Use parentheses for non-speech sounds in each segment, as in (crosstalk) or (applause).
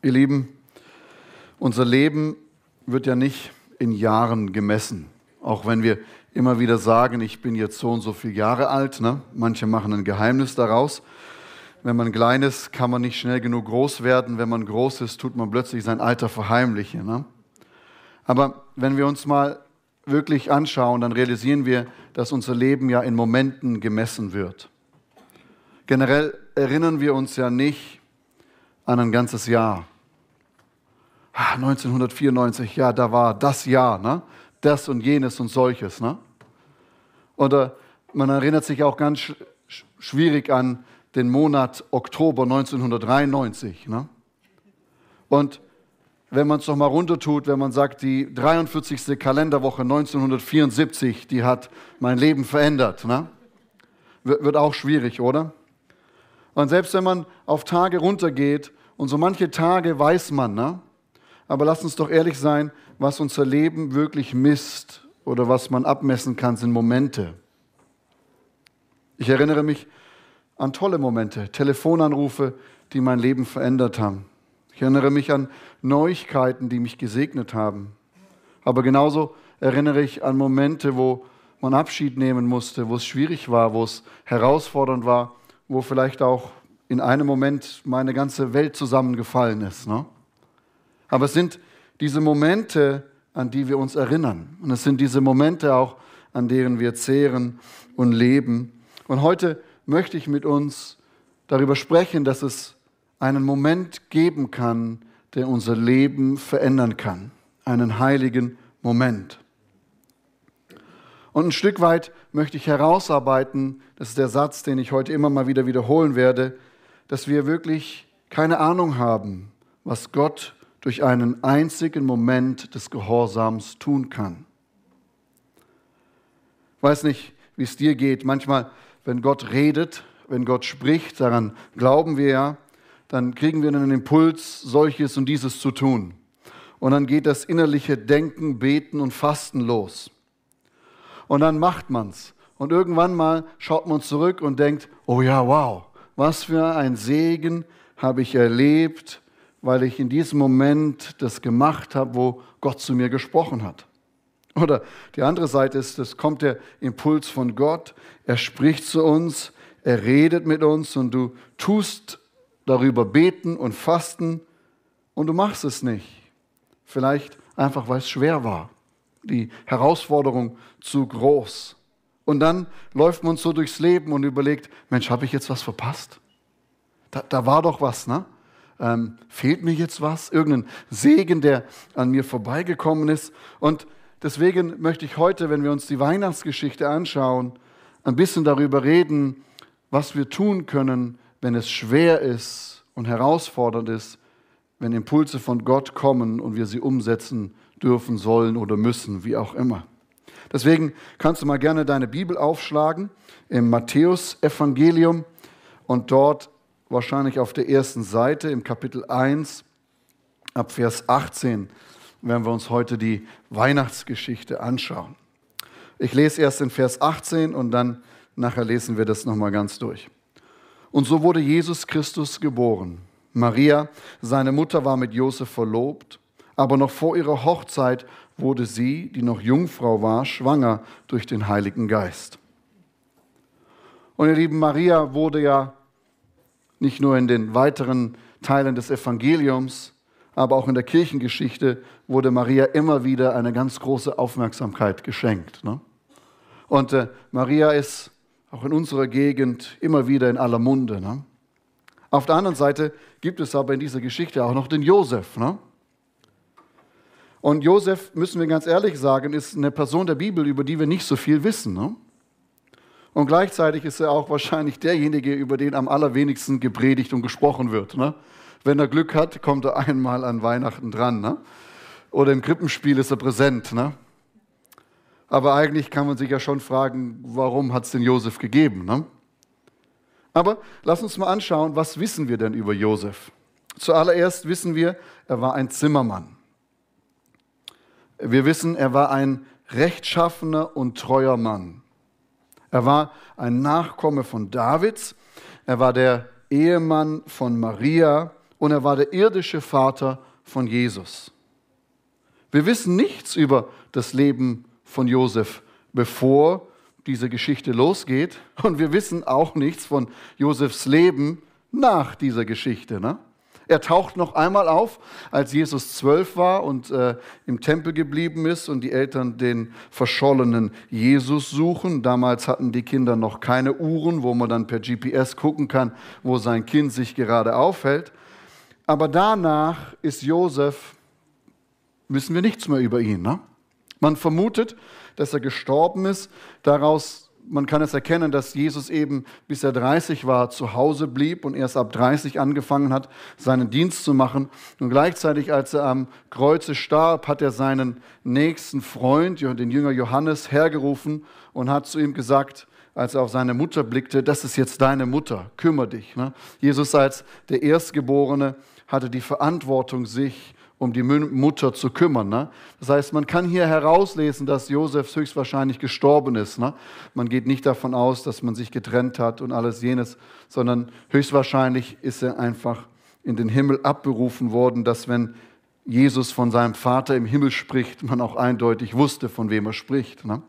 Ihr Lieben, unser Leben wird ja nicht in Jahren gemessen. Auch wenn wir immer wieder sagen, ich bin jetzt so und so viele Jahre alt. Ne? Manche machen ein Geheimnis daraus. Wenn man klein ist, kann man nicht schnell genug groß werden. Wenn man groß ist, tut man plötzlich sein Alter verheimlichen. Ne? Aber wenn wir uns mal wirklich anschauen, dann realisieren wir, dass unser Leben ja in Momenten gemessen wird. Generell erinnern wir uns ja nicht an ein ganzes Jahr. 1994, ah, ja, da war das Jahr, ne? das und jenes und solches. Ne? Oder man erinnert sich auch ganz sch schwierig an den Monat Oktober 1993. Ne? Und wenn man es noch mal runtertut, wenn man sagt, die 43. Kalenderwoche 1974, die hat mein Leben verändert, ne? wird auch schwierig, oder? Und selbst wenn man auf Tage runtergeht, und so manche Tage weiß man, ne? aber lasst uns doch ehrlich sein, was unser Leben wirklich misst oder was man abmessen kann, sind Momente. Ich erinnere mich an tolle Momente, Telefonanrufe, die mein Leben verändert haben. Ich erinnere mich an Neuigkeiten, die mich gesegnet haben. Aber genauso erinnere ich an Momente, wo man Abschied nehmen musste, wo es schwierig war, wo es herausfordernd war, wo vielleicht auch in einem Moment meine ganze Welt zusammengefallen ist. Ne? Aber es sind diese Momente, an die wir uns erinnern. Und es sind diese Momente auch, an denen wir zehren und leben. Und heute möchte ich mit uns darüber sprechen, dass es einen Moment geben kann, der unser Leben verändern kann. Einen heiligen Moment. Und ein Stück weit möchte ich herausarbeiten, das ist der Satz, den ich heute immer mal wieder wiederholen werde, dass wir wirklich keine Ahnung haben, was Gott durch einen einzigen Moment des Gehorsams tun kann. Ich weiß nicht, wie es dir geht. Manchmal, wenn Gott redet, wenn Gott spricht, daran glauben wir ja, dann kriegen wir einen Impuls, solches und dieses zu tun. Und dann geht das innerliche Denken, Beten und Fasten los. Und dann macht man's. Und irgendwann mal schaut man zurück und denkt, oh ja, wow, was für ein Segen habe ich erlebt, weil ich in diesem Moment das gemacht habe, wo Gott zu mir gesprochen hat. Oder die andere Seite ist, es kommt der Impuls von Gott, er spricht zu uns, er redet mit uns und du tust darüber beten und fasten und du machst es nicht. Vielleicht einfach, weil es schwer war, die Herausforderung zu groß. Und dann läuft man so durchs Leben und überlegt, Mensch, habe ich jetzt was verpasst? Da, da war doch was, ne? Ähm, fehlt mir jetzt was? Irgendein Segen, der an mir vorbeigekommen ist? Und deswegen möchte ich heute, wenn wir uns die Weihnachtsgeschichte anschauen, ein bisschen darüber reden, was wir tun können, wenn es schwer ist und herausfordernd ist, wenn Impulse von Gott kommen und wir sie umsetzen dürfen, sollen oder müssen, wie auch immer. Deswegen kannst du mal gerne deine Bibel aufschlagen im Matthäus-Evangelium und dort wahrscheinlich auf der ersten Seite im Kapitel 1 ab Vers 18 werden wir uns heute die Weihnachtsgeschichte anschauen. Ich lese erst in Vers 18 und dann nachher lesen wir das nochmal ganz durch. Und so wurde Jesus Christus geboren. Maria, seine Mutter, war mit Josef verlobt, aber noch vor ihrer Hochzeit wurde sie, die noch Jungfrau war, schwanger durch den Heiligen Geist. Und ihr lieben, Maria wurde ja nicht nur in den weiteren Teilen des Evangeliums, aber auch in der Kirchengeschichte wurde Maria immer wieder eine ganz große Aufmerksamkeit geschenkt. Ne? Und äh, Maria ist auch in unserer Gegend immer wieder in aller Munde. Ne? Auf der anderen Seite gibt es aber in dieser Geschichte auch noch den Josef. Ne? Und Josef, müssen wir ganz ehrlich sagen, ist eine Person der Bibel, über die wir nicht so viel wissen. Ne? Und gleichzeitig ist er auch wahrscheinlich derjenige, über den am allerwenigsten gepredigt und gesprochen wird. Ne? Wenn er Glück hat, kommt er einmal an Weihnachten dran. Ne? Oder im Krippenspiel ist er präsent. Ne? Aber eigentlich kann man sich ja schon fragen, warum hat es den Josef gegeben? Ne? Aber lass uns mal anschauen, was wissen wir denn über Josef? Zuallererst wissen wir, er war ein Zimmermann. Wir wissen, er war ein rechtschaffener und treuer Mann. Er war ein Nachkomme von Davids. Er war der Ehemann von Maria und er war der irdische Vater von Jesus. Wir wissen nichts über das Leben von Josef, bevor diese Geschichte losgeht. Und wir wissen auch nichts von Josefs Leben nach dieser Geschichte. Ne? Er taucht noch einmal auf, als Jesus zwölf war und äh, im Tempel geblieben ist und die Eltern den verschollenen Jesus suchen. Damals hatten die Kinder noch keine Uhren, wo man dann per GPS gucken kann, wo sein Kind sich gerade aufhält. Aber danach ist Josef, wissen wir nichts mehr über ihn. Ne? Man vermutet, dass er gestorben ist. Daraus man kann es erkennen, dass Jesus eben, bis er 30 war, zu Hause blieb und erst ab 30 angefangen hat, seinen Dienst zu machen. Und gleichzeitig, als er am Kreuze starb, hat er seinen nächsten Freund, den Jünger Johannes, hergerufen und hat zu ihm gesagt, als er auf seine Mutter blickte, das ist jetzt deine Mutter, kümmere dich. Ne? Jesus als der Erstgeborene hatte die Verantwortung, sich um die Mutter zu kümmern. Ne? Das heißt, man kann hier herauslesen, dass Josef höchstwahrscheinlich gestorben ist. Ne? Man geht nicht davon aus, dass man sich getrennt hat und alles jenes, sondern höchstwahrscheinlich ist er einfach in den Himmel abberufen worden, dass wenn Jesus von seinem Vater im Himmel spricht, man auch eindeutig wusste, von wem er spricht. Ne?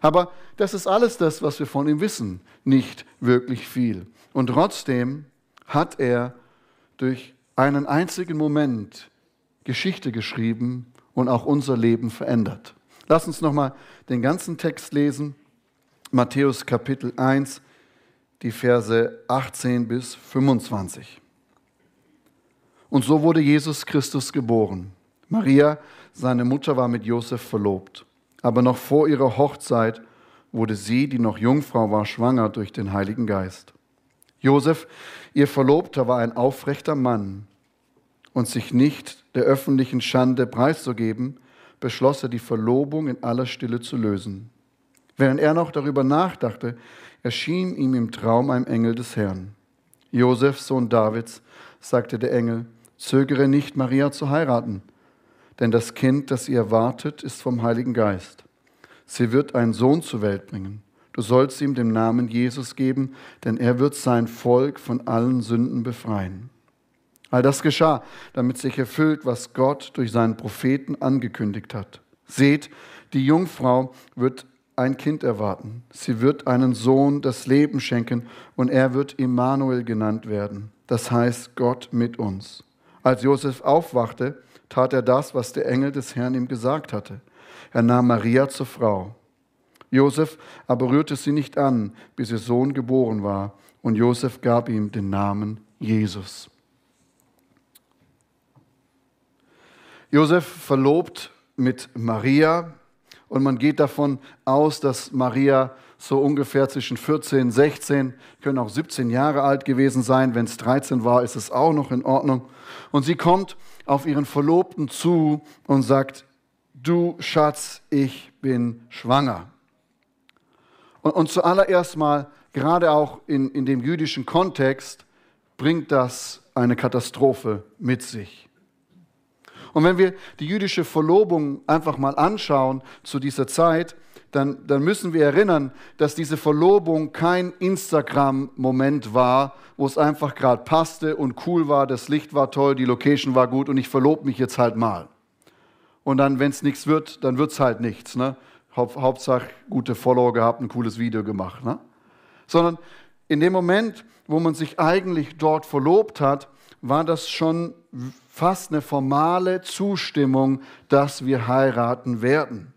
Aber das ist alles das, was wir von ihm wissen, nicht wirklich viel. Und trotzdem hat er durch einen einzigen Moment Geschichte geschrieben und auch unser Leben verändert. Lass uns nochmal den ganzen Text lesen. Matthäus Kapitel 1, die Verse 18 bis 25. Und so wurde Jesus Christus geboren. Maria, seine Mutter, war mit Josef verlobt. Aber noch vor ihrer Hochzeit wurde sie, die noch Jungfrau war, schwanger durch den Heiligen Geist. Josef, ihr Verlobter, war ein aufrechter Mann und sich nicht der öffentlichen Schande preiszugeben, beschloss er, die Verlobung in aller Stille zu lösen. Während er noch darüber nachdachte, erschien ihm im Traum ein Engel des Herrn. Josef, Sohn Davids, sagte der Engel, zögere nicht, Maria zu heiraten, denn das Kind, das ihr erwartet, ist vom Heiligen Geist. Sie wird einen Sohn zur Welt bringen. Du sollst ihm den Namen Jesus geben, denn er wird sein Volk von allen Sünden befreien. All das geschah, damit sich erfüllt, was Gott durch seinen Propheten angekündigt hat. Seht, die Jungfrau wird ein Kind erwarten. Sie wird einen Sohn das Leben schenken und er wird Immanuel genannt werden. Das heißt Gott mit uns. Als Josef aufwachte, tat er das, was der Engel des Herrn ihm gesagt hatte. Er nahm Maria zur Frau. Josef aber rührte sie nicht an, bis ihr Sohn geboren war, und Josef gab ihm den Namen Jesus. Josef verlobt mit Maria und man geht davon aus, dass Maria so ungefähr zwischen 14, 16, können auch 17 Jahre alt gewesen sein. Wenn es 13 war, ist es auch noch in Ordnung. Und sie kommt auf ihren Verlobten zu und sagt, du Schatz, ich bin schwanger. Und, und zuallererst mal, gerade auch in, in dem jüdischen Kontext, bringt das eine Katastrophe mit sich. Und wenn wir die jüdische Verlobung einfach mal anschauen zu dieser Zeit, dann, dann müssen wir erinnern, dass diese Verlobung kein Instagram-Moment war, wo es einfach gerade passte und cool war, das Licht war toll, die Location war gut und ich verlobe mich jetzt halt mal. Und dann, wenn es nichts wird, dann wird es halt nichts. Ne? Haupt, Hauptsache gute Follower gehabt, ein cooles Video gemacht. Ne? Sondern in dem Moment, wo man sich eigentlich dort verlobt hat, war das schon fast eine formale Zustimmung, dass wir heiraten werden.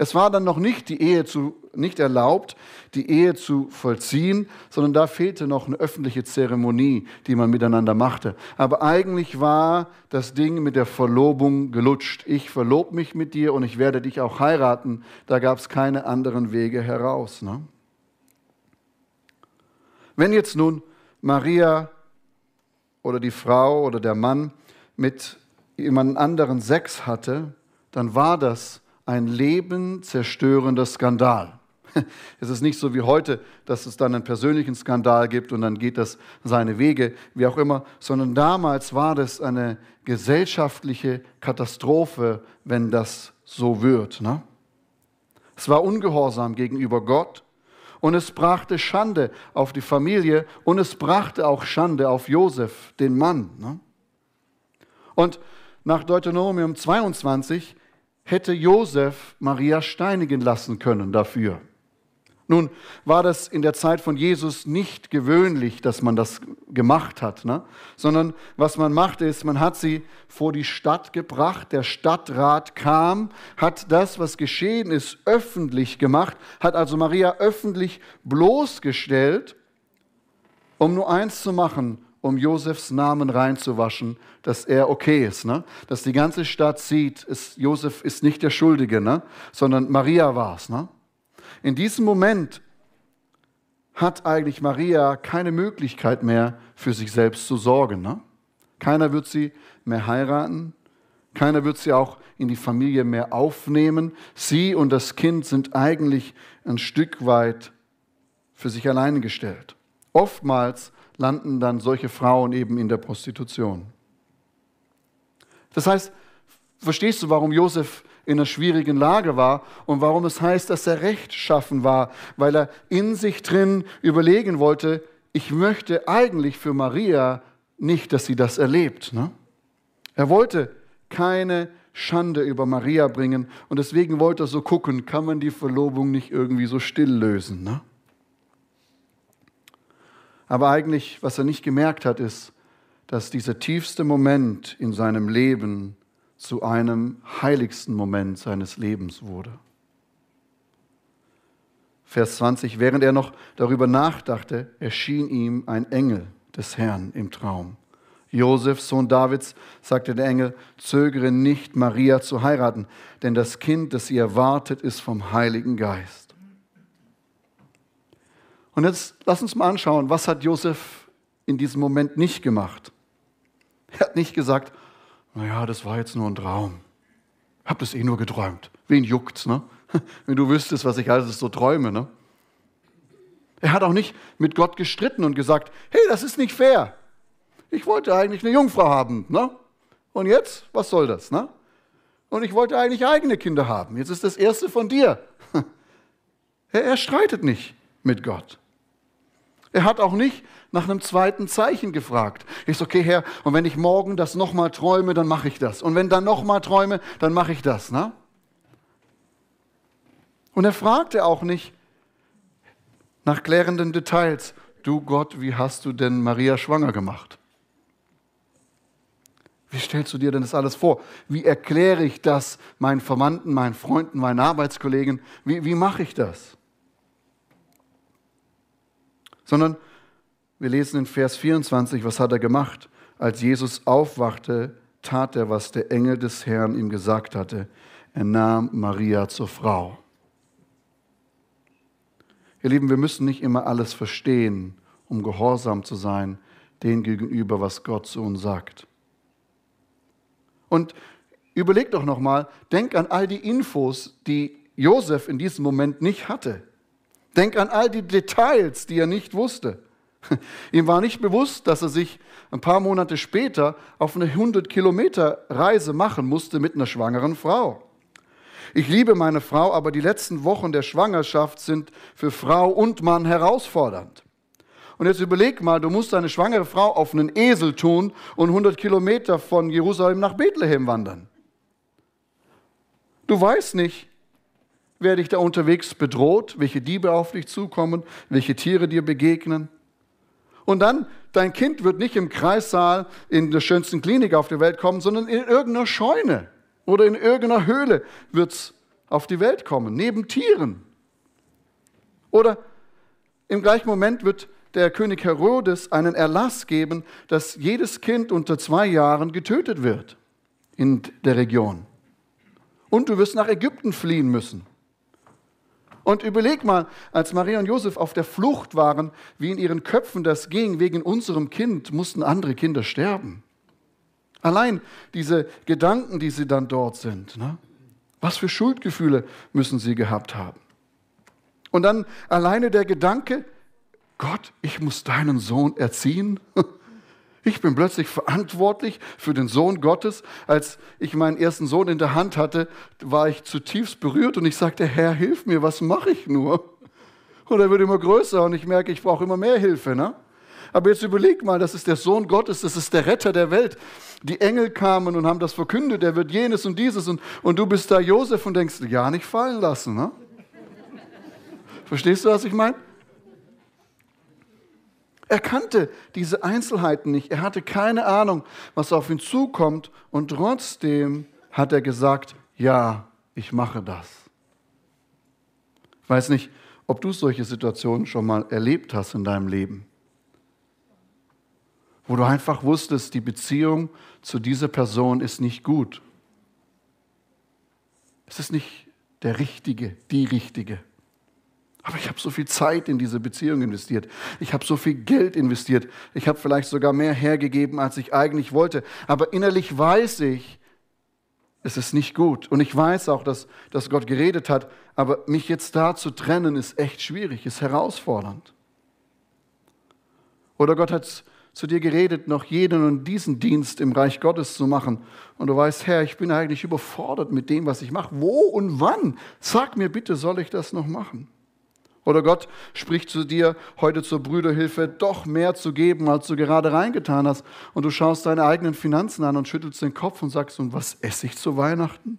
Es war dann noch nicht die Ehe zu, nicht erlaubt, die Ehe zu vollziehen, sondern da fehlte noch eine öffentliche Zeremonie, die man miteinander machte. Aber eigentlich war das Ding mit der Verlobung gelutscht. Ich verlob mich mit dir und ich werde dich auch heiraten. Da gab es keine anderen Wege heraus. Ne? Wenn jetzt nun Maria oder die Frau oder der Mann mit jemand anderen Sex hatte, dann war das ein lebenzerstörender Skandal. (laughs) Es ist nicht so wie heute, dass es dann einen persönlichen Skandal gibt und dann geht das seine Wege, wie auch immer, sondern damals war das eine gesellschaftliche Katastrophe, wenn das so wird. Ne? Es war Ungehorsam gegenüber Gott Und es brachte Schande auf die Familie und es brachte auch Schande auf Josef, den Mann. Ne? Und nach Deuteronomium 22 hätte Josef Maria steinigen lassen können dafür. Nun war das in der Zeit von Jesus nicht gewöhnlich, dass man das gemacht hat, ne? sondern was man machte ist, man hat sie vor die Stadt gebracht, der Stadtrat kam, hat das, was geschehen ist, öffentlich gemacht, hat also Maria öffentlich bloßgestellt, um nur eins zu machen, um Josefs Namen reinzuwaschen, dass er okay ist, ne? dass die ganze Stadt sieht, ist, Josef ist nicht der Schuldige, ne? sondern Maria war es. Ne? In diesem Moment hat eigentlich Maria keine Möglichkeit mehr, für sich selbst zu sorgen. Ne? Keiner wird sie mehr heiraten. Keiner wird sie auch in die Familie mehr aufnehmen. Sie und das Kind sind eigentlich ein Stück weit für sich alleine gestellt. Oftmals landen dann solche Frauen eben in der Prostitution. Das heißt, verstehst du, warum Josef in einer schwierigen Lage war und warum es heißt, dass er rechtschaffen war, weil er in sich drin überlegen wollte, ich möchte eigentlich für Maria nicht, dass sie das erlebt. Ne? Er wollte keine Schande über Maria bringen und deswegen wollte er so gucken, kann man die Verlobung nicht irgendwie so still lösen. Ne? Aber eigentlich, was er nicht gemerkt hat, ist, dass dieser tiefste Moment in seinem Leben zu einem heiligsten Moment seines Lebens wurde. Vers 20, während er noch darüber nachdachte, erschien ihm ein Engel des Herrn im Traum. Josef, Sohn Davids, sagte der Engel, zögere nicht, Maria zu heiraten, denn das Kind, das sie erwartet, ist vom Heiligen Geist. Und jetzt lass uns mal anschauen, was hat Josef in diesem Moment nicht gemacht. Er hat nicht gesagt, naja, das war jetzt nur ein Traum. Habe das eh nur geträumt. Wen juckt's, ne? (laughs) Wenn du wüsstest, was ich alles so träume, ne? Er hat auch nicht mit Gott gestritten und gesagt, hey, das ist nicht fair. Ich wollte eigentlich eine Jungfrau haben, ne? Und jetzt, was soll das, ne? Und ich wollte eigentlich eigene Kinder haben. Jetzt ist das erste von dir. (laughs) Er, er streitet nicht mit Gott. Er hat auch nicht nach einem zweiten Zeichen gefragt. Ich so, okay, Herr, und wenn ich morgen das nochmal träume, dann mache ich das. Und wenn dann nochmal träume, dann mache ich das. Ne? Und er fragte auch nicht nach klärenden Details. Du Gott, wie hast du denn Maria schwanger gemacht? Wie stellst du dir denn das alles vor? Wie erkläre ich das meinen Verwandten, meinen Freunden, meinen Arbeitskollegen? Wie, wie mache ich das? Sondern wir lesen in Vers 24, was hat er gemacht? Als Jesus aufwachte, tat er, was der Engel des Herrn ihm gesagt hatte. Er nahm Maria zur Frau. Ihr Lieben, wir müssen nicht immer alles verstehen, um gehorsam zu sein, dem gegenüber, was Gott zu uns sagt. Und überleg doch nochmal, denk an all die Infos, die Josef in diesem Moment nicht hatte. Denk an all die Details, die er nicht wusste. (laughs) Ihm war nicht bewusst, dass er sich ein paar Monate später auf eine 100 Kilometer Reise machen musste mit einer schwangeren Frau. Ich liebe meine Frau, aber die letzten Wochen der Schwangerschaft sind für Frau und Mann herausfordernd. Und jetzt überleg mal, du musst deine schwangere Frau auf einen Esel tun und 100 Kilometer von Jerusalem nach Bethlehem wandern. Du weißt nicht, wer dich da unterwegs bedroht, welche Diebe auf dich zukommen, welche Tiere dir begegnen. Und dann, dein Kind wird nicht im Kreissaal in der schönsten Klinik auf die Welt kommen, sondern in irgendeiner Scheune oder in irgendeiner Höhle wird es auf die Welt kommen, neben Tieren. Oder im gleichen Moment wird der König Herodes einen Erlass geben, dass jedes Kind unter zwei Jahren getötet wird in der Region. Und du wirst nach Ägypten fliehen müssen. Und überleg mal, als Maria und Josef auf der Flucht waren, wie in ihren Köpfen das ging, wegen unserem Kind mussten andere Kinder sterben. Allein diese Gedanken, die sie dann dort sind. Ne? Was für Schuldgefühle müssen sie gehabt haben? Und dann alleine der Gedanke, Gott, ich muss deinen Sohn erziehen. (laughs) Ich bin plötzlich verantwortlich für den Sohn Gottes. Als ich meinen ersten Sohn in der Hand hatte, war ich zutiefst berührt und ich sagte, Herr, hilf mir, was mache ich nur? Und er wird immer größer und ich merke, ich brauche immer mehr Hilfe. Ne? Aber jetzt überleg mal, das ist der Sohn Gottes, das ist der Retter der Welt. Die Engel kamen und haben das verkündet, er wird jenes und dieses und, und du bist da Josef und denkst, ja, nicht fallen lassen. Ne? Verstehst du, was ich meine? Er kannte diese Einzelheiten nicht. Er hatte keine Ahnung, was auf ihn zukommt. Und trotzdem hat er gesagt, ja, ich mache das. Ich weiß nicht, ob du solche Situationen schon mal erlebt hast in deinem Leben wo du einfach wusstest, die Beziehung zu dieser Person ist nicht gut. Es ist nicht der Richtige, die Richtige. Aber ich habe so viel Zeit in diese Beziehung investiert. Ich habe so viel Geld investiert. Ich habe vielleicht sogar mehr hergegeben, als ich eigentlich wollte. Aber innerlich weiß ich, es ist nicht gut. Und ich weiß auch, dass, dass Gott geredet hat. Aber mich jetzt da zu trennen, ist echt schwierig, ist herausfordernd. Oder Gott hat zu dir geredet, noch jeden und diesen Dienst im Reich Gottes zu machen. Und du weißt, Herr, ich bin eigentlich überfordert mit dem, was ich mache. Wo und wann? Sag mir bitte, soll ich das noch machen? Oder Gott spricht zu dir heute zur Brüderhilfe, doch mehr zu geben, als du gerade reingetan hast. Und du schaust deine eigenen Finanzen an und schüttelst den Kopf und sagst, und was esse ich zu Weihnachten?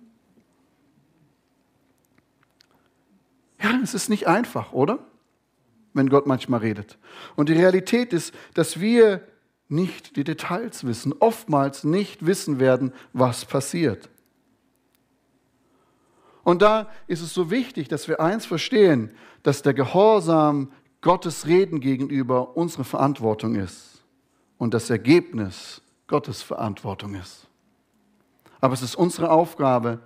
Ja, es ist nicht einfach, oder? wenn Gott manchmal redet. Und die Realität ist, dass wir nicht die Details wissen, oftmals nicht wissen werden, was passiert. Und da ist es so wichtig, dass wir eins verstehen, dass der Gehorsam Gottes Reden gegenüber unsere Verantwortung ist und das Ergebnis Gottes Verantwortung ist. Aber es ist unsere Aufgabe,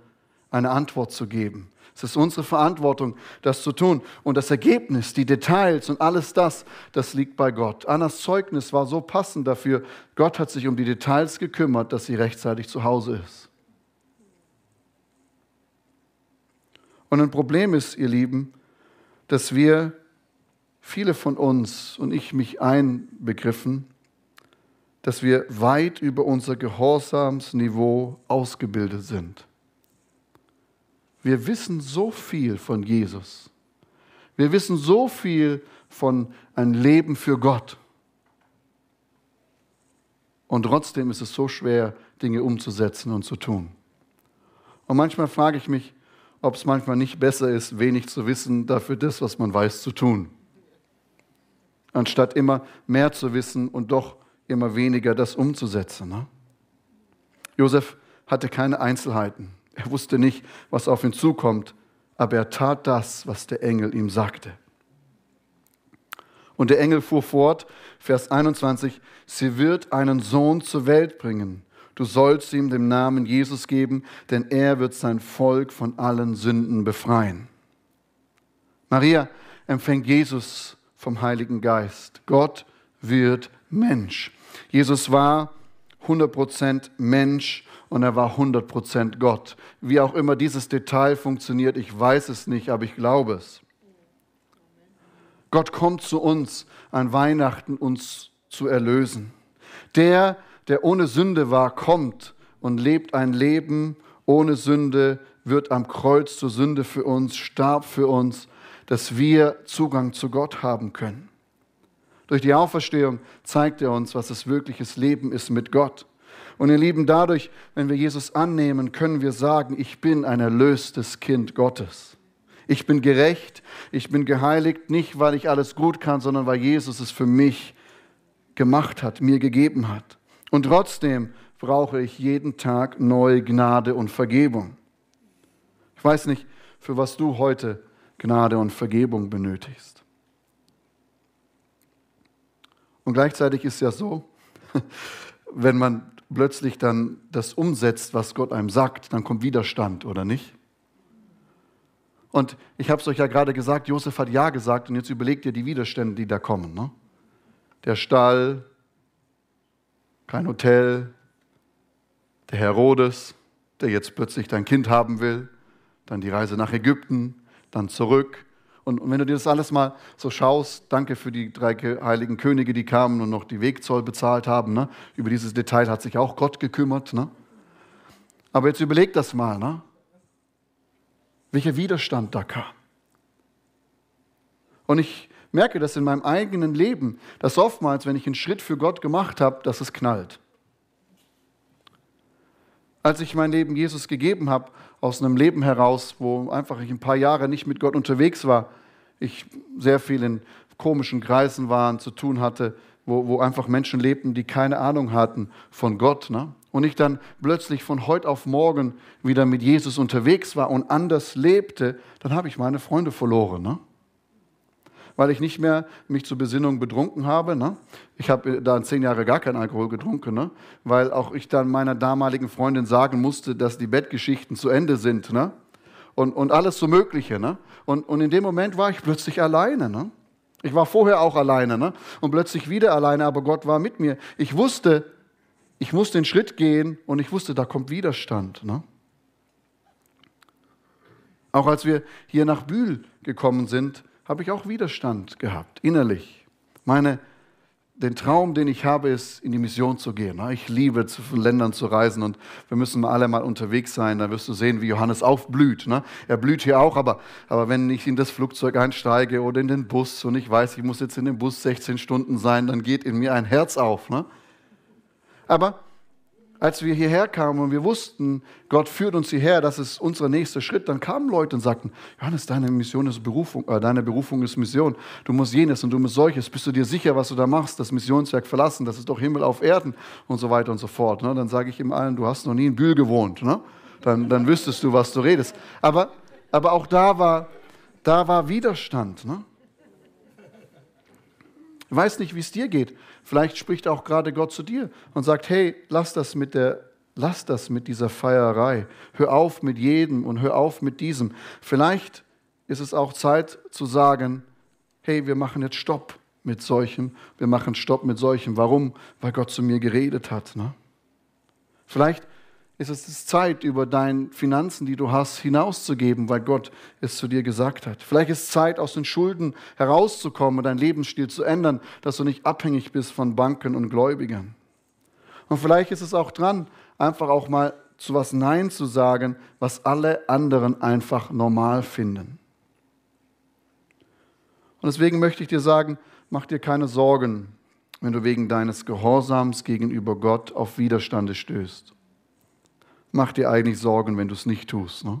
eine Antwort zu geben. Es ist unsere Verantwortung, das zu tun. Und das Ergebnis, die Details und alles das, das liegt bei Gott. Annas Zeugnis war so passend dafür. Gott hat sich um die Details gekümmert, dass sie rechtzeitig zu Hause ist. Und ein Problem ist, ihr Lieben, dass wir, viele von uns und ich mich einbegriffen, dass wir weit über unser Gehorsamsniveau ausgebildet sind. Wir wissen so viel von Jesus. Wir wissen so viel von ein Leben für Gott. Und trotzdem ist es so schwer, Dinge umzusetzen und zu tun. Und manchmal frage ich mich, ob es manchmal nicht besser ist, wenig zu wissen, dafür das, was man weiß, zu tun. Anstatt immer mehr zu wissen und doch immer weniger das umzusetzen. Ne? Josef hatte keine Einzelheiten. Er wusste nicht, was auf ihn zukommt, aber er tat das, was der Engel ihm sagte. Und der Engel fuhr fort, Vers 21, sie wird einen Sohn zur Welt bringen. Du sollst ihm den Namen Jesus geben, denn er wird sein Volk von allen Sünden befreien. Maria empfängt Jesus vom Heiligen Geist. Gott wird Mensch. Jesus war 100% Mensch und er war 100% Gott. Wie auch immer dieses Detail funktioniert, ich weiß es nicht, aber ich glaube es. Gott kommt zu uns an Weihnachten, uns zu erlösen. Der, der ohne Sünde war, kommt und lebt ein Leben ohne Sünde, wird am Kreuz zur Sünde für uns, starb für uns, dass wir Zugang zu Gott haben können. Durch die Auferstehung zeigt er uns, was das wirkliches Leben ist mit Gott. Und ihr Lieben, dadurch, wenn wir Jesus annehmen, können wir sagen, ich bin ein erlöstes Kind Gottes. Ich bin gerecht, ich bin geheiligt, nicht weil ich alles gut kann, sondern weil Jesus es für mich gemacht hat, mir gegeben hat. Und trotzdem brauche ich jeden Tag neue Gnade und Vergebung. Ich weiß nicht, für was du heute Gnade und Vergebung benötigst. Und gleichzeitig ist ja so, (laughs) wenn man plötzlich dann das umsetzt, was Gott einem sagt, dann kommt Widerstand, oder nicht? Und ich habe es euch ja gerade gesagt, Josef hat Ja gesagt und jetzt überlegt ihr die Widerstände, die da kommen. Ne? Der Stall, kein Hotel, der Herodes, der jetzt plötzlich dein Kind haben will, dann die Reise nach Ägypten, dann zurück, und, wenn du dir das alles mal so schaust, danke für die drei heiligen Könige, die kamen und noch die Wegzoll bezahlt haben. Ne? Über dieses Detail hat sich auch Gott gekümmert. Ne? Aber jetzt überleg das mal, ne? welcher Widerstand da kam. Und ich merke das in meinem eigenen Leben, dass oftmals, wenn ich einen Schritt für Gott gemacht habe, dass es knallt. Als ich mein Leben Jesus gegeben habe, aus einem Leben heraus, wo einfach ich ein paar Jahre nicht mit Gott unterwegs war, ich sehr viel in komischen Kreisen war zu tun hatte, wo, wo einfach Menschen lebten, die keine Ahnung hatten von Gott. Ne? Und ich dann plötzlich von heute auf morgen wieder mit Jesus unterwegs war und anders lebte, dann habe ich meine Freunde verloren. Ne? Weil ich nicht mehr mich zur Besinnung betrunken habe. Ne? Ich habe da zehn Jahre gar keinen Alkohol getrunken, ne? weil auch ich dann meiner damaligen Freundin sagen musste, dass die Bettgeschichten zu Ende sind. Ne? Und, und alles so Mögliche. Ne? Und, und in dem Moment war ich plötzlich alleine. Ne? Ich war vorher auch alleine ne? und plötzlich wieder alleine, aber Gott war mit mir. Ich wusste, ich muss den Schritt gehen und ich wusste, da kommt Widerstand. Ne? Auch als wir hier nach Bühl gekommen sind, habe ich auch Widerstand gehabt, innerlich. Meine den Traum, den ich habe, ist, in die Mission zu gehen. Ich liebe, zu Ländern zu reisen und wir müssen alle mal unterwegs sein. Da wirst du sehen, wie Johannes aufblüht. Ne? Er blüht hier auch, aber, aber wenn ich in das Flugzeug einsteige oder in den Bus und ich weiß, ich muss jetzt in dem Bus 16 Stunden sein, dann geht in mir ein Herz auf. Ne? Aber als wir hierher kamen und wir wussten, Gott führt uns hierher, das ist unser nächster Schritt, dann kamen Leute und sagten, Johannes, deine Mission ist Berufung, äh, deine Berufung ist Mission. Du musst jenes und du musst solches. Bist du dir sicher, was du da machst? Das Missionswerk verlassen, das ist doch Himmel auf Erden und so weiter und so fort. Ne? Dann sage ich ihm allen, du hast noch nie in Bühl gewohnt. Ne? Dann, dann wüsstest du, was du redest. Aber, aber auch da war, da war Widerstand. Ne? Weiß nicht, wie es dir geht. Vielleicht spricht auch gerade Gott zu dir und sagt, hey, lass das mit der Lass das mit dieser Feierei. Hör auf mit jedem und hör auf mit diesem. Vielleicht ist es auch Zeit zu sagen, hey, wir machen jetzt Stopp mit solchem. Wir machen Stopp mit solchem. Warum? Weil Gott zu mir geredet hat. Ne? Vielleicht ist es Zeit, über deine Finanzen, die du hast, hinauszugeben, weil Gott es zu dir gesagt hat. Vielleicht ist es Zeit, aus den Schulden herauszukommen und deinen Lebensstil zu ändern, dass du nicht abhängig bist von Banken und Gläubigern. Und vielleicht ist es auch dran, einfach auch mal zu was Nein zu sagen, was alle anderen einfach normal finden. Und deswegen möchte ich dir sagen, mach dir keine Sorgen, wenn du wegen deines Gehorsams gegenüber Gott auf Widerstande stößt mach dir eigentlich Sorgen, wenn du es nicht tust. Ne?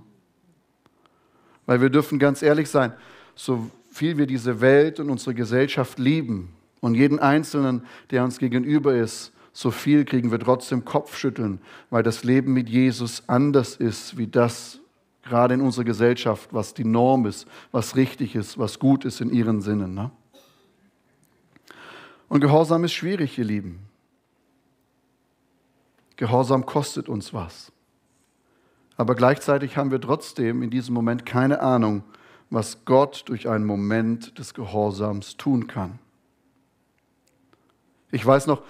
Weil wir dürfen ganz ehrlich sein, so viel wir diese Welt und unsere Gesellschaft lieben und jeden Einzelnen, der uns gegenüber ist, so viel kriegen wir trotzdem Kopfschütteln, weil das Leben mit Jesus anders ist, wie das gerade in unserer Gesellschaft, was die Norm ist, was richtig ist, was gut ist in ihren Sinnen. Ne? Und Gehorsam ist schwierig, ihr Lieben. Gehorsam kostet uns was. Aber gleichzeitig haben wir trotzdem in diesem Moment keine Ahnung, was Gott durch einen Moment des Gehorsams tun kann. Ich weiß noch,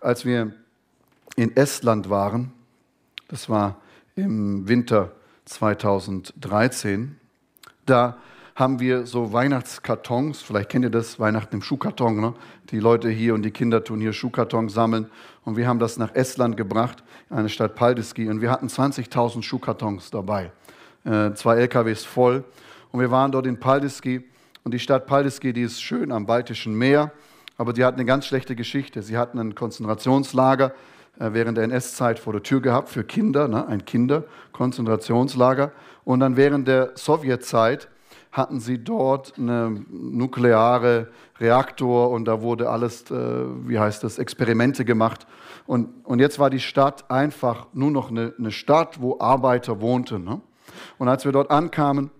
als wir in Estland waren, das war im Winter 2013, da haben wir so Weihnachtskartons, vielleicht kennt ihr das, Weihnachten im Schuhkarton. Ne? Die Leute hier und die Kinder tun hier Schuhkartons sammeln. Und wir haben das nach Estland gebracht, eine Stadt Paldiski. Und wir hatten 20.000 Schuhkartons dabei, äh, zwei LKWs voll. Und wir waren dort in Paldiski. Und die Stadt Paldiski, die ist schön am Baltischen Meer, aber die hat eine ganz schlechte Geschichte. Sie hatten ein Konzentrationslager äh, während der NS-Zeit vor der Tür gehabt für Kinder, ne? ein Kinderkonzentrationslager. Und dann während der Sowjetzeit hatten sie dort eine nukleare Reaktor und da wurde alles, äh, wie heißt das, Experimente gemacht. Und, und jetzt war die Stadt einfach nur noch eine, eine Stadt, wo Arbeiter wohnten. Ne? Und als wir dort ankamen,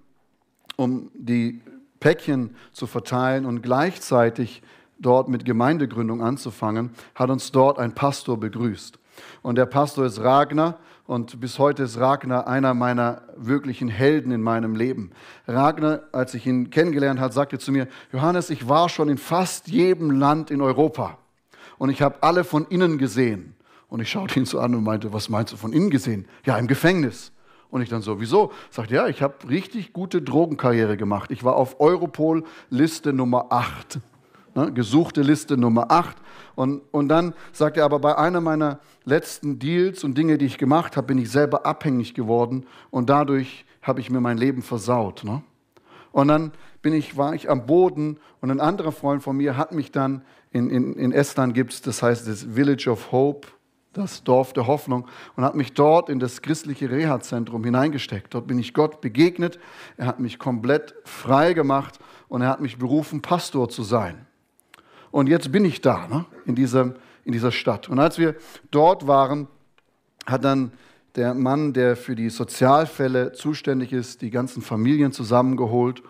um die Päckchen zu verteilen und gleichzeitig dort mit Gemeindegründung anzufangen, hat uns dort ein Pastor begrüßt. Und der Pastor ist Ragnar und bis heute ist Ragnar einer meiner wirklichen Helden in meinem Leben. Ragnar, als ich ihn kennengelernt habe, sagte zu mir, Johannes, ich war schon in fast jedem Land in Europa und ich habe alle von innen gesehen. Und ich schaute ihn so an und meinte, was meinst du von innen gesehen? Ja, im Gefängnis. Und ich dann so, wieso? Sagte, ja, ich habe richtig gute Drogenkarriere gemacht. Ich war auf Europol Liste Nummer 8. Ne, gesuchte Liste Nummer 8. Und, und dann sagt er aber, bei einer meiner letzten Deals und Dinge, die ich gemacht habe, bin ich selber abhängig geworden und dadurch habe ich mir mein Leben versaut. Ne? Und dann bin ich, war ich am Boden und ein anderer Freund von mir hat mich dann, in, in, in Estland gibt es, das heißt das Village of Hope, das Dorf der Hoffnung, und hat mich dort in das christliche Reha-Zentrum hineingesteckt. Dort bin ich Gott begegnet. Er hat mich komplett frei gemacht und er hat mich berufen, Pastor zu sein. Und jetzt bin ich da, ne, in, dieser, in dieser Stadt. Und als wir dort waren, hat dann der Mann, der für die Sozialfälle zuständig ist, die ganzen Familien zusammengeholt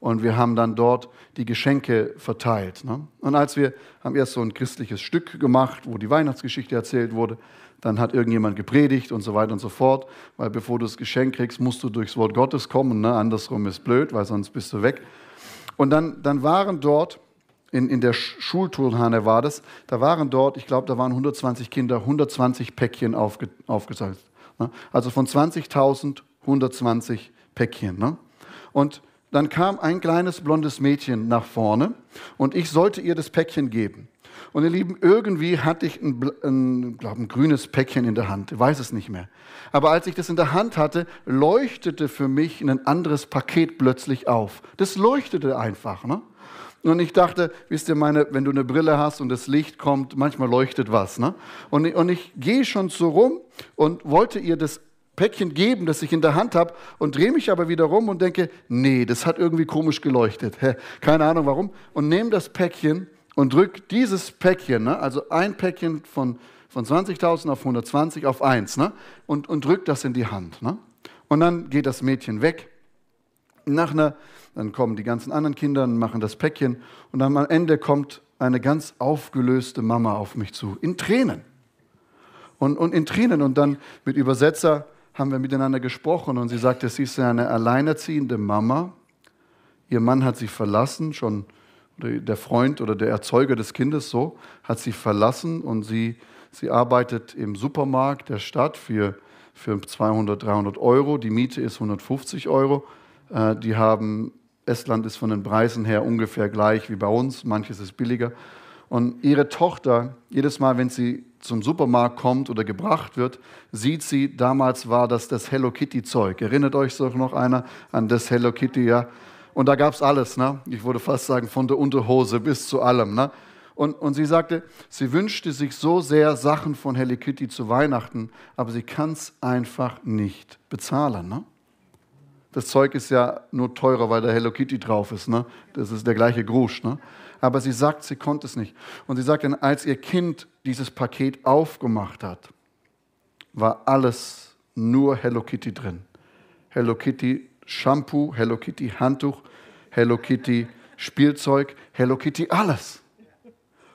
und wir haben dann dort die Geschenke verteilt. Ne? Und als wir haben erst so ein christliches Stück gemacht, wo die Weihnachtsgeschichte erzählt wurde, dann hat irgendjemand gepredigt und so weiter und so fort, weil bevor du das Geschenk kriegst, musst du durchs Wort Gottes kommen. Ne? Andersrum ist blöd, weil sonst bist du weg. Und dann, dann waren dort, in, in der Schulturnhalle war das, da waren dort, ich glaube, da waren 120 Kinder, 120 Päckchen aufge, aufgezeigt. Ne? Also von 20.000 120 Päckchen. Ne? Und dann kam ein kleines blondes Mädchen nach vorne und ich sollte ihr das Päckchen geben. Und ihr Lieben, irgendwie hatte ich ein, ein, glaub, ein grünes Päckchen in der Hand, ich weiß es nicht mehr. Aber als ich das in der Hand hatte, leuchtete für mich ein anderes Paket plötzlich auf. Das leuchtete einfach. Ne? Und ich dachte, wisst ihr, meine, wenn du eine Brille hast und das Licht kommt, manchmal leuchtet was. Ne? Und, und ich gehe schon so rum und wollte ihr das Päckchen geben, das ich in der Hand habe und drehe mich aber wieder rum und denke, nee, das hat irgendwie komisch geleuchtet. Keine Ahnung warum. Und nehme das Päckchen und drücke dieses Päckchen, ne, also ein Päckchen von, von 20.000 auf 120 auf 1 ne, und, und drücke das in die Hand. Ne. Und dann geht das Mädchen weg. Nach einer, dann kommen die ganzen anderen Kinder und machen das Päckchen und am Ende kommt eine ganz aufgelöste Mama auf mich zu, in Tränen. Und, und in Tränen und dann mit Übersetzer haben wir miteinander gesprochen und sie sagte, sie ist eine alleinerziehende Mama. Ihr Mann hat sie verlassen, schon der Freund oder der Erzeuger des Kindes so, hat sie verlassen und sie, sie arbeitet im Supermarkt der Stadt für, für 200, 300 Euro. Die Miete ist 150 Euro. Äh, die haben, Estland ist von den Preisen her ungefähr gleich wie bei uns, manches ist billiger. Und ihre Tochter, jedes Mal, wenn sie zum Supermarkt kommt oder gebracht wird, sieht sie, damals war das das Hello Kitty Zeug. Erinnert euch doch noch einer an das Hello Kitty, ja? Und da gab es alles, ne? Ich würde fast sagen, von der Unterhose bis zu allem, ne? Und, und sie sagte, sie wünschte sich so sehr Sachen von Hello Kitty zu Weihnachten, aber sie kann es einfach nicht bezahlen, ne? Das Zeug ist ja nur teurer, weil da Hello Kitty drauf ist, ne? Das ist der gleiche Grusch, ne? aber sie sagt, sie konnte es nicht. Und sie sagt dann, als ihr Kind dieses Paket aufgemacht hat, war alles nur Hello Kitty drin. Hello Kitty Shampoo, Hello Kitty Handtuch, Hello Kitty Spielzeug, Hello Kitty alles.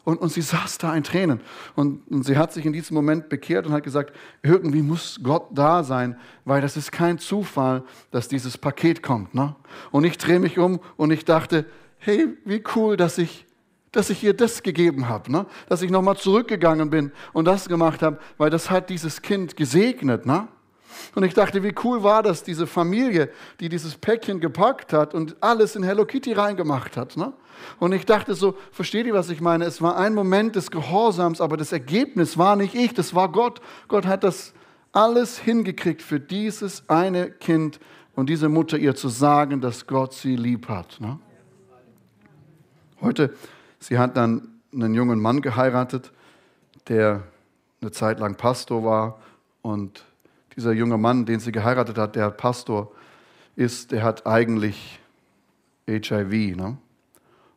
Und, und sie saß da in Tränen. Und, und sie hat sich in diesem Moment bekehrt und hat gesagt, irgendwie muss Gott da sein, weil das ist kein Zufall, dass dieses Paket kommt. Ne? Und ich drehe mich um und ich dachte, hey, wie cool, dass ich, dass ich ihr das gegeben habe, ne? dass ich nochmal zurückgegangen bin und das gemacht habe, weil das hat dieses Kind gesegnet. Ne? Und ich dachte, wie cool war das, diese Familie, die dieses Päckchen gepackt hat und alles in Hello Kitty reingemacht hat. Ne? Und ich dachte so, versteht ihr, was ich meine? Es war ein Moment des Gehorsams, aber das Ergebnis war nicht ich, das war Gott. Gott hat das alles hingekriegt für dieses eine Kind und diese Mutter ihr zu sagen, dass Gott sie lieb hat. Ne? Heute, sie hat dann einen jungen Mann geheiratet, der eine Zeit lang Pastor war. Und dieser junge Mann, den sie geheiratet hat, der Pastor ist, der hat eigentlich HIV. Ne?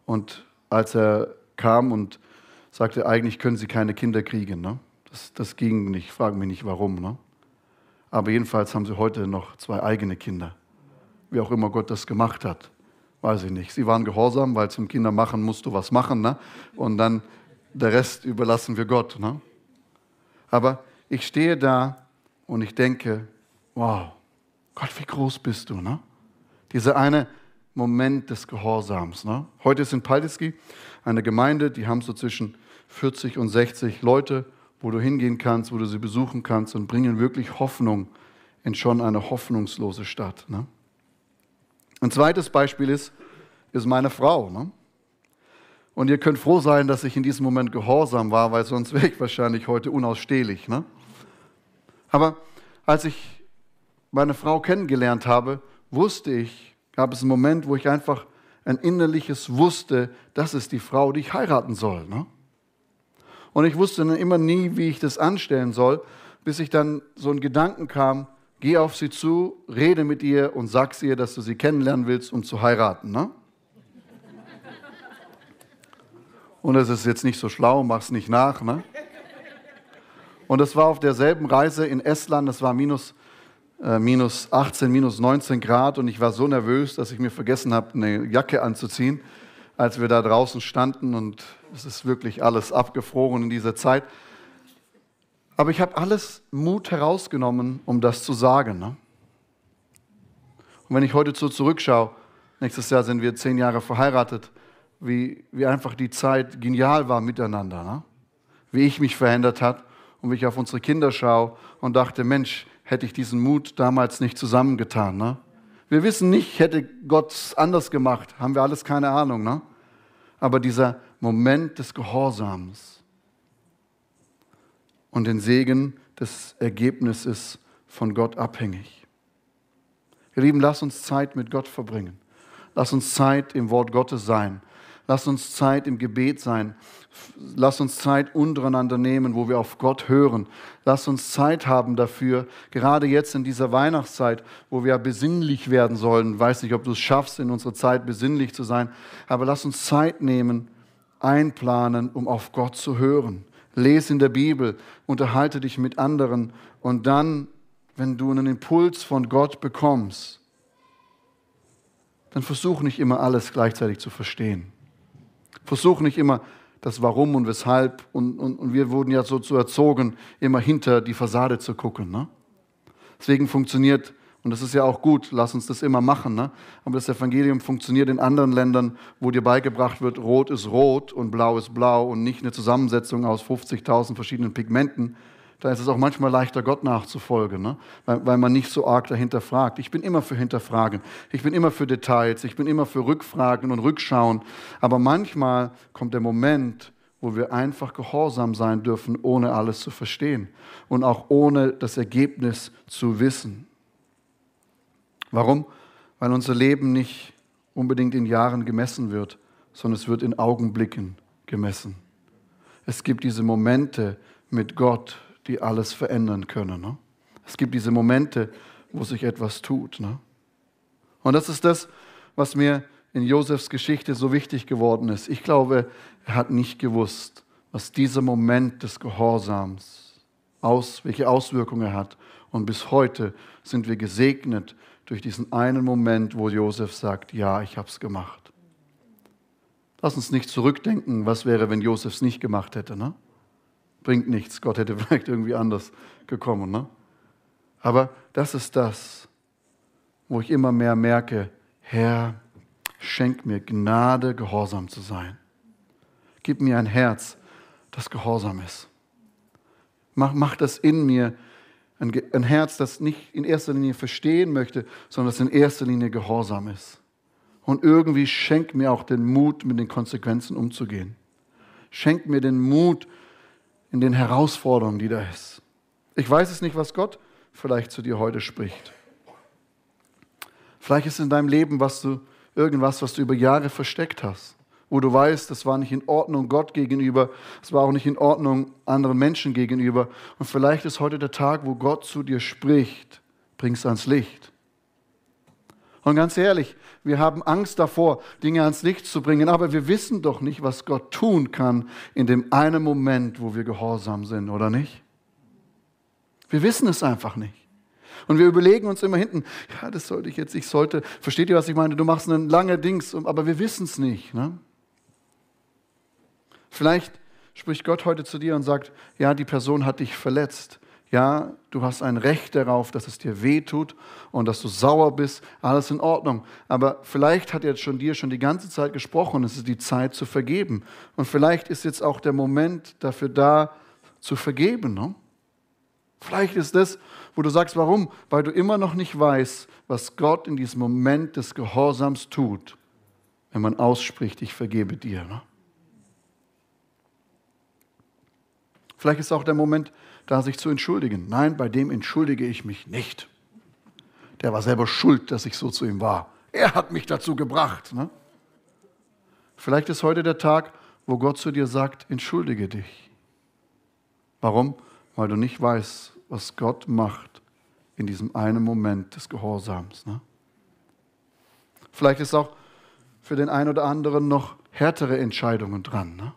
Und als er kam und sagte, eigentlich können sie keine Kinder kriegen, ne? das, das ging nicht, fragen mich nicht warum. Ne? Aber jedenfalls haben sie heute noch zwei eigene Kinder, wie auch immer Gott das gemacht hat weiß ich nicht. Sie waren gehorsam, weil zum Kinder machen musst du was machen. Ne? Und dann der Rest überlassen wir Gott. Ne? Aber ich stehe da und ich denke, wow, Gott, wie groß bist du. Ne? Dieser eine Moment des Gehorsams. Ne? Heute ist in Paldiski eine Gemeinde, die haben so zwischen 40 und 60 Leute, wo du hingehen kannst, wo du sie besuchen kannst und bringen wirklich Hoffnung in schon eine hoffnungslose Stadt. Ne? Ein zweites Beispiel ist, ist meine Frau. Ne? Und ihr könnt froh sein, dass ich in diesem Moment gehorsam war, weil sonst wäre ich wahrscheinlich heute unausstehlich. Ne? Aber als ich meine Frau kennengelernt habe, wusste ich, gab es einen Moment, wo ich einfach ein innerliches wusste, das ist die Frau, die ich heiraten soll. Ne? Und ich wusste dann immer nie, wie ich das anstellen soll, bis ich dann so ein Gedanken kam, geh auf sie zu, rede mit ihr und sag ihr, dass du sie kennenlernen willst, um zu heiraten. Ne? Und das ist jetzt nicht so schlau, mach's nicht nach. Ne? Und das war auf derselben Reise in Estland, das war minus, äh, minus 18, minus 19 Grad und ich war so nervös, dass ich mir vergessen habe, eine Jacke anzuziehen, als wir da draußen standen und es ist wirklich alles abgefroren in dieser Zeit. Aber ich habe alles Mut herausgenommen, um das zu sagen. Ne? Und wenn ich heute so zurückschaue, nächstes Jahr sind wir zehn Jahre verheiratet, wie, wie einfach die Zeit genial war miteinander. Ne? Wie ich mich verändert habe und wie ich auf unsere Kinder schaue und dachte, Mensch, hätte ich diesen Mut damals nicht zusammengetan. Ne? Wir wissen nicht, hätte Gott anders gemacht, haben wir alles keine Ahnung. Ne? Aber dieser Moment des Gehorsams und den Segen des Ergebnisses von Gott abhängig. Ihr Lieben, lasst uns Zeit mit Gott verbringen. Lasst uns Zeit im Wort Gottes sein. Lass uns Zeit im Gebet sein. Lass uns Zeit untereinander nehmen, wo wir auf Gott hören. Lass uns Zeit haben dafür, gerade jetzt in dieser Weihnachtszeit, wo wir besinnlich werden sollen. Ich weiß nicht, ob du es schaffst, in unserer Zeit besinnlich zu sein, aber lass uns Zeit nehmen, einplanen, um auf Gott zu hören. Lese in der Bibel, unterhalte dich mit anderen und dann, wenn du einen Impuls von Gott bekommst, dann versuch nicht immer alles gleichzeitig zu verstehen. Versuch nicht immer das Warum und Weshalb. Und, und, und wir wurden ja so zu erzogen, immer hinter die Fassade zu gucken. Ne? Deswegen funktioniert, und das ist ja auch gut, lass uns das immer machen, ne? aber das Evangelium funktioniert in anderen Ländern, wo dir beigebracht wird, rot ist rot und blau ist blau und nicht eine Zusammensetzung aus 50.000 verschiedenen Pigmenten, da ist es auch manchmal leichter, Gott nachzufolgen, ne? weil, weil man nicht so arg dahinter fragt. Ich bin immer für Hinterfragen, ich bin immer für Details, ich bin immer für Rückfragen und Rückschauen. Aber manchmal kommt der Moment, wo wir einfach gehorsam sein dürfen, ohne alles zu verstehen und auch ohne das Ergebnis zu wissen. Warum? Weil unser Leben nicht unbedingt in Jahren gemessen wird, sondern es wird in Augenblicken gemessen. Es gibt diese Momente mit Gott, die alles verändern können. Ne? Es gibt diese Momente, wo sich etwas tut. Ne? Und das ist das, was mir in Josefs Geschichte so wichtig geworden ist. Ich glaube, er hat nicht gewusst, was dieser Moment des Gehorsams aus, welche Auswirkungen er hat. Und bis heute sind wir gesegnet durch diesen einen Moment, wo Josef sagt, ja, ich habe es gemacht. Lass uns nicht zurückdenken, was wäre, wenn Josef es nicht gemacht hätte. Ne? Bringt nichts. Gott hätte (laughs) vielleicht irgendwie anders gekommen. Ne? Aber das ist das, wo ich immer mehr merke, Herr, schenk mir Gnade, gehorsam zu sein. Gib mir ein Herz, das gehorsam ist. Mach, mach das in mir, ein, ein Herz, das nicht in erster Linie verstehen möchte, sondern das in erster Linie gehorsam ist. Und irgendwie schenk mir auch den Mut, mit den Konsequenzen umzugehen. Schenk mir den Mut, in den Herausforderungen, die da ist. Ich weiß es nicht, was Gott vielleicht zu dir heute spricht. Vielleicht ist in deinem Leben was du, irgendwas, was du über Jahre versteckt hast, wo du weißt, das war nicht in Ordnung Gott gegenüber, es war auch nicht in Ordnung anderen Menschen gegenüber. Und vielleicht ist heute der Tag, wo Gott zu dir spricht, bringst ans Licht. Und ganz ehrlich, wir haben Angst davor, Dinge ans Licht zu bringen, aber wir wissen doch nicht, was Gott tun kann in dem einen Moment, wo wir gehorsam sind, oder nicht? Wir wissen es einfach nicht. Und wir überlegen uns immer hinten, ja, das sollte ich jetzt, ich sollte, versteht ihr, was ich meine? Du machst ein lange Dings, aber wir wissen es nicht. Ne? Vielleicht spricht Gott heute zu dir und sagt, ja, die Person hat dich verletzt. Ja, du hast ein Recht darauf, dass es dir weh tut und dass du sauer bist. Alles in Ordnung. Aber vielleicht hat er jetzt schon dir schon die ganze Zeit gesprochen. Es ist die Zeit zu vergeben. Und vielleicht ist jetzt auch der Moment dafür da, zu vergeben. Ne? Vielleicht ist das, wo du sagst, warum? Weil du immer noch nicht weißt, was Gott in diesem Moment des Gehorsams tut, wenn man ausspricht, ich vergebe dir. Ne? Vielleicht ist auch der Moment, da sich zu entschuldigen. Nein, bei dem entschuldige ich mich nicht. Der war selber schuld, dass ich so zu ihm war. Er hat mich dazu gebracht. Ne? Vielleicht ist heute der Tag, wo Gott zu dir sagt, entschuldige dich. Warum? Weil du nicht weißt, was Gott macht in diesem einen Moment des Gehorsams. Ne? Vielleicht ist auch für den einen oder anderen noch härtere Entscheidungen dran. Ne?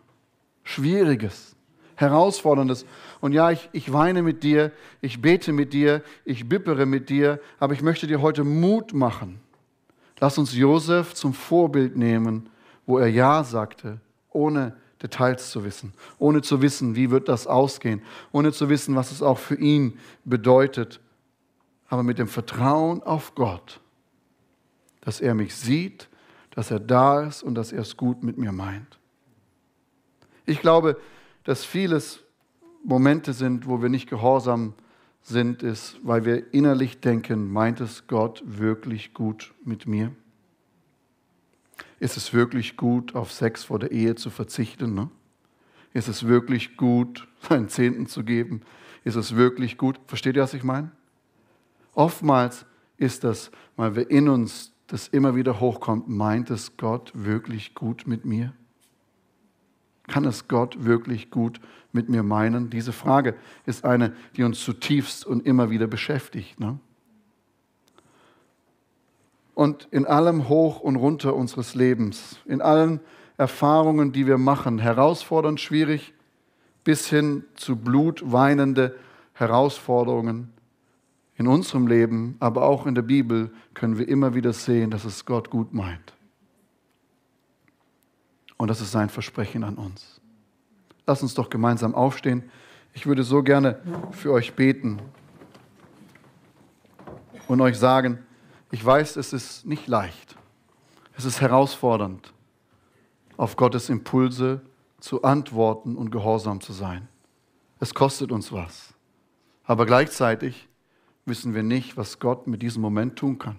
Schwieriges, herausforderndes. Und ja, ich, ich weine mit dir, ich bete mit dir, ich bippere mit dir, aber ich möchte dir heute Mut machen. Lass uns Josef zum Vorbild nehmen, wo er Ja sagte, ohne Details zu wissen, ohne zu wissen, wie wird das ausgehen, ohne zu wissen, was es auch für ihn bedeutet, aber mit dem Vertrauen auf Gott, dass er mich sieht, dass er da ist und dass er es gut mit mir meint. Ich glaube, dass vieles Momente sind, wo wir nicht gehorsam sind, ist, weil wir innerlich denken, meint es Gott wirklich gut mit mir? Ist es wirklich gut, auf Sex vor der Ehe zu verzichten? Ne? Ist es wirklich gut, (laughs) seinen Zehnten zu geben? Ist es wirklich gut? Versteht ihr, was ich meine? Oftmals ist das, weil wir in uns das immer wieder hochkommt, meint es Gott wirklich gut mit mir? Kann es Gott wirklich gut mit mir meinen? Diese Frage ist eine, die uns zutiefst und immer wieder beschäftigt. Ne? Und in allem Hoch und Runter unseres Lebens, in allen Erfahrungen, die wir machen, herausfordernd, schwierig, bis hin zu blutweinende Herausforderungen in unserem Leben, aber auch in der Bibel, können wir immer wieder sehen, dass es Gott gut meint. Und das ist sein Versprechen an uns. Lass uns doch gemeinsam aufstehen. Ich würde so gerne für euch beten und euch sagen, ich weiß, es ist nicht leicht. Es ist herausfordernd, auf Gottes Impulse zu antworten und gehorsam zu sein. Es kostet uns was. Aber gleichzeitig wissen wir nicht, was Gott mit diesem Moment tun kann.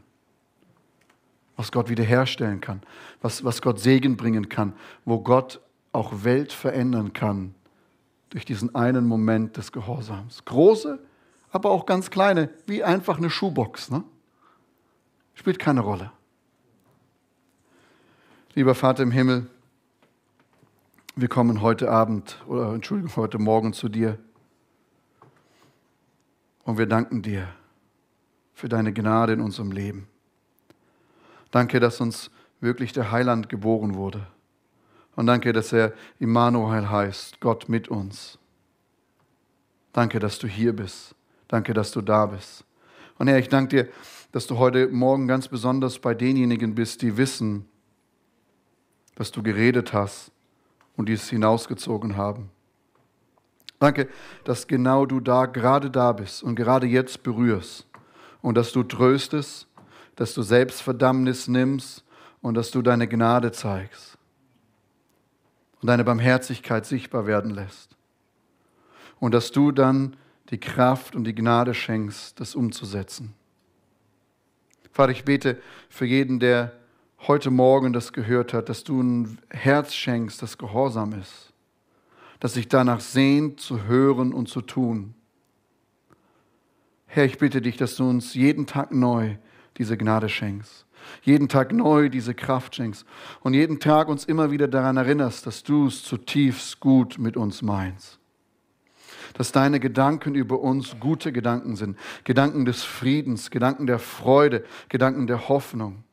Was Gott wiederherstellen kann. Was, was Gott Segen bringen kann. Wo Gott auch Welt verändern kann durch diesen einen Moment des Gehorsams. Große, aber auch ganz kleine, wie einfach eine Schuhbox. Ne? Spielt keine Rolle. Lieber Vater im Himmel, wir kommen heute Abend oder Entschuldigung, heute Morgen zu dir und wir danken dir für deine Gnade in unserem Leben. Danke, dass uns wirklich der Heiland geboren wurde. Und danke, dass er Immanuel heißt, Gott mit uns. Danke, dass du hier bist. Danke, dass du da bist. Und Herr, ich danke dir, dass du heute Morgen ganz besonders bei denjenigen bist, die wissen, dass du geredet hast und die es hinausgezogen haben. Danke, dass genau du da gerade da bist und gerade jetzt berührst und dass du tröstest, dass du Selbstverdammnis nimmst und dass du deine Gnade zeigst und deine Barmherzigkeit sichtbar werden lässt. Und dass du dann die Kraft und die Gnade schenkst, das umzusetzen. Vater, ich bete für jeden, der heute Morgen das gehört hat, dass du ein Herz schenkst, das gehorsam ist, das sich danach sehnt, zu hören und zu tun. Herr, ich bitte dich, dass du uns jeden Tag neu diese Gnade schenkst, jeden Tag neu diese Kraft schenkst und jeden Tag uns immer wieder daran erinnerst, dass du es zutiefst gut mit uns meinst dass deine Gedanken über uns gute Gedanken sind. Gedanken des Friedens, Gedanken der Freude, Gedanken der Hoffnung.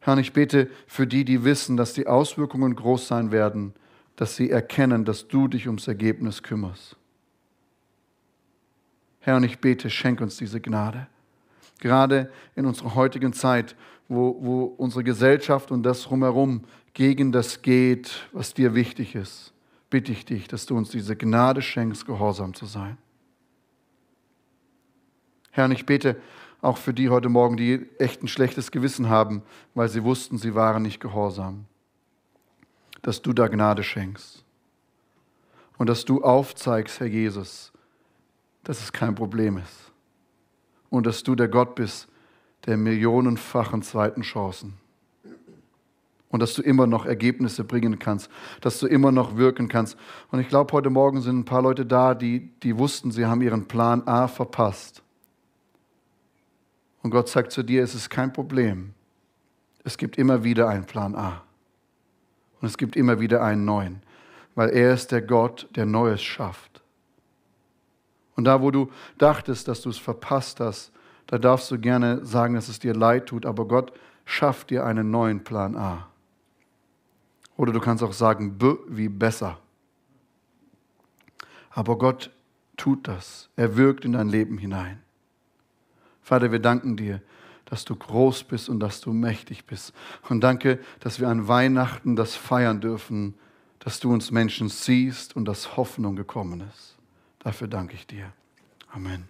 Herr, ich bete für die, die wissen, dass die Auswirkungen groß sein werden, dass sie erkennen, dass du dich ums Ergebnis kümmerst. Herr, und ich bete, schenk uns diese Gnade. Gerade in unserer heutigen Zeit, wo, wo unsere Gesellschaft und das drumherum gegen das geht, was dir wichtig ist bitte ich dich, dass du uns diese Gnade schenkst, gehorsam zu sein. Herr, ich bete auch für die heute Morgen, die echt ein schlechtes Gewissen haben, weil sie wussten, sie waren nicht gehorsam, dass du da Gnade schenkst. Und dass du aufzeigst, Herr Jesus, dass es kein Problem ist und dass du der Gott bist der millionenfachen zweiten Chancen und dass du immer noch Ergebnisse bringen kannst, dass du immer noch wirken kannst. Und ich glaube, heute Morgen sind ein paar Leute da, die, die wussten, sie haben ihren Plan A verpasst. Und Gott sagt zu dir, es ist kein Problem. Es gibt immer wieder einen Plan A. Und es gibt immer wieder einen neuen, weil er ist der Gott, der Neues schafft. Und da, wo du dachtest, dass du es verpasst hast, da darfst du gerne sagen, dass es dir leid tut, aber Gott schafft dir einen neuen Plan A. Oder du kannst auch sagen, B wie besser. Aber Gott tut das. Er wirkt in dein Leben hinein. Vater, wir danken dir, dass du groß bist und dass du mächtig bist. Und danke, dass wir an Weihnachten das feiern dürfen, dass du uns Menschen siehst und dass Hoffnung gekommen ist. Dafür danke ich dir. Amen.